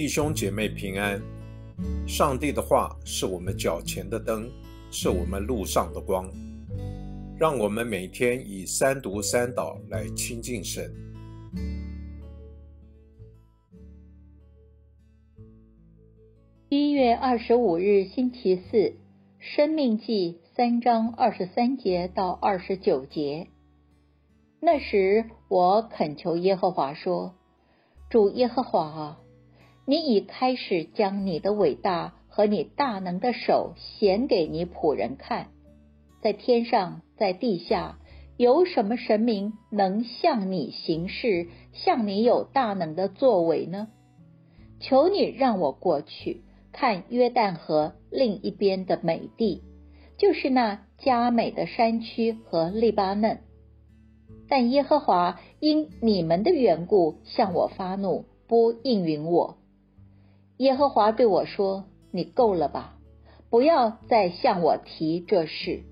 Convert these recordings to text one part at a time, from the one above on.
弟兄姐妹平安。上帝的话是我们脚前的灯，是我们路上的光。让我们每天以三读三祷来亲近神。一月二十五日，星期四，《生命记》三章二十三节到二十九节。那时，我恳求耶和华说：“主耶和华啊！”你已开始将你的伟大和你大能的手显给你仆人看，在天上，在地下，有什么神明能向你行事，向你有大能的作为呢？求你让我过去看约旦河另一边的美地，就是那佳美的山区和利巴嫩。但耶和华因你们的缘故向我发怒，不应允我。耶和华对我说：“你够了吧，不要再向我提这事。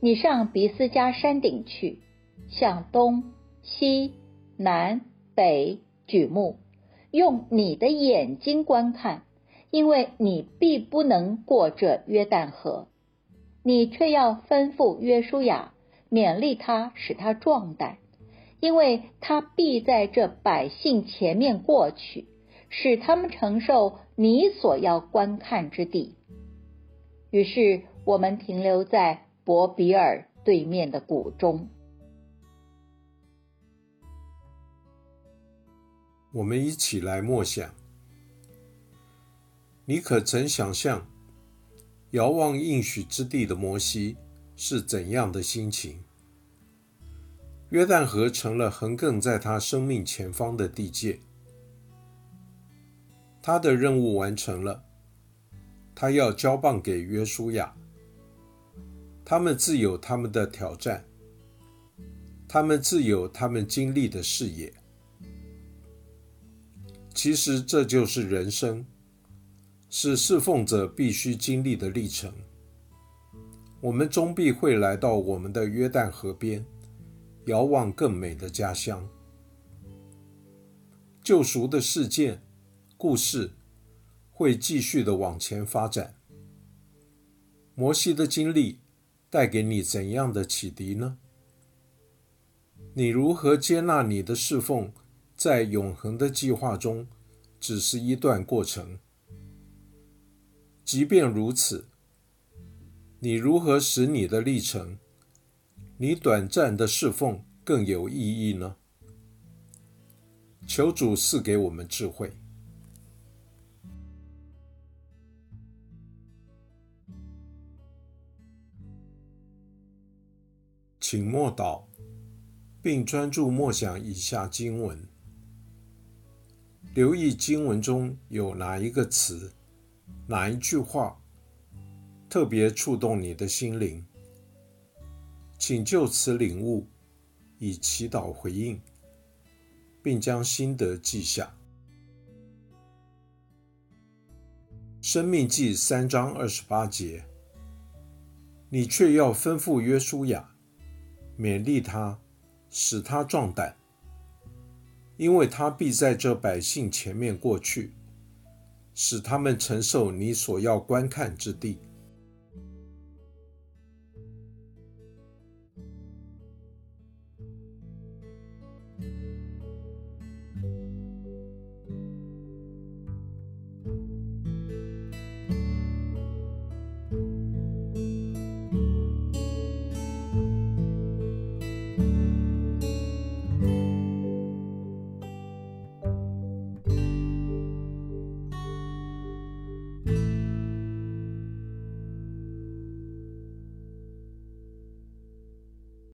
你上比斯加山顶去，向东西南北举目，用你的眼睛观看，因为你必不能过这约旦河。你却要吩咐约书亚，勉励他，使他壮胆，因为他必在这百姓前面过去。”使他们承受你所要观看之地。于是我们停留在伯比尔对面的谷中。我们一起来默想：你可曾想象遥望应许之地的摩西是怎样的心情？约旦河成了横亘在他生命前方的地界。他的任务完成了，他要交棒给约书亚。他们自有他们的挑战，他们自有他们经历的视野。其实这就是人生，是侍奉者必须经历的历程。我们终必会来到我们的约旦河边，遥望更美的家乡。救赎的事件。故事会继续的往前发展。摩西的经历带给你怎样的启迪呢？你如何接纳你的侍奉在永恒的计划中只是一段过程？即便如此，你如何使你的历程、你短暂的侍奉更有意义呢？求主赐给我们智慧。请默祷，并专注默想以下经文，留意经文中有哪一个词、哪一句话特别触动你的心灵，请就此领悟，以祈祷回应，并将心得记下。生命记三章二十八节，你却要吩咐约书亚。勉励他，使他壮胆，因为他必在这百姓前面过去，使他们承受你所要观看之地。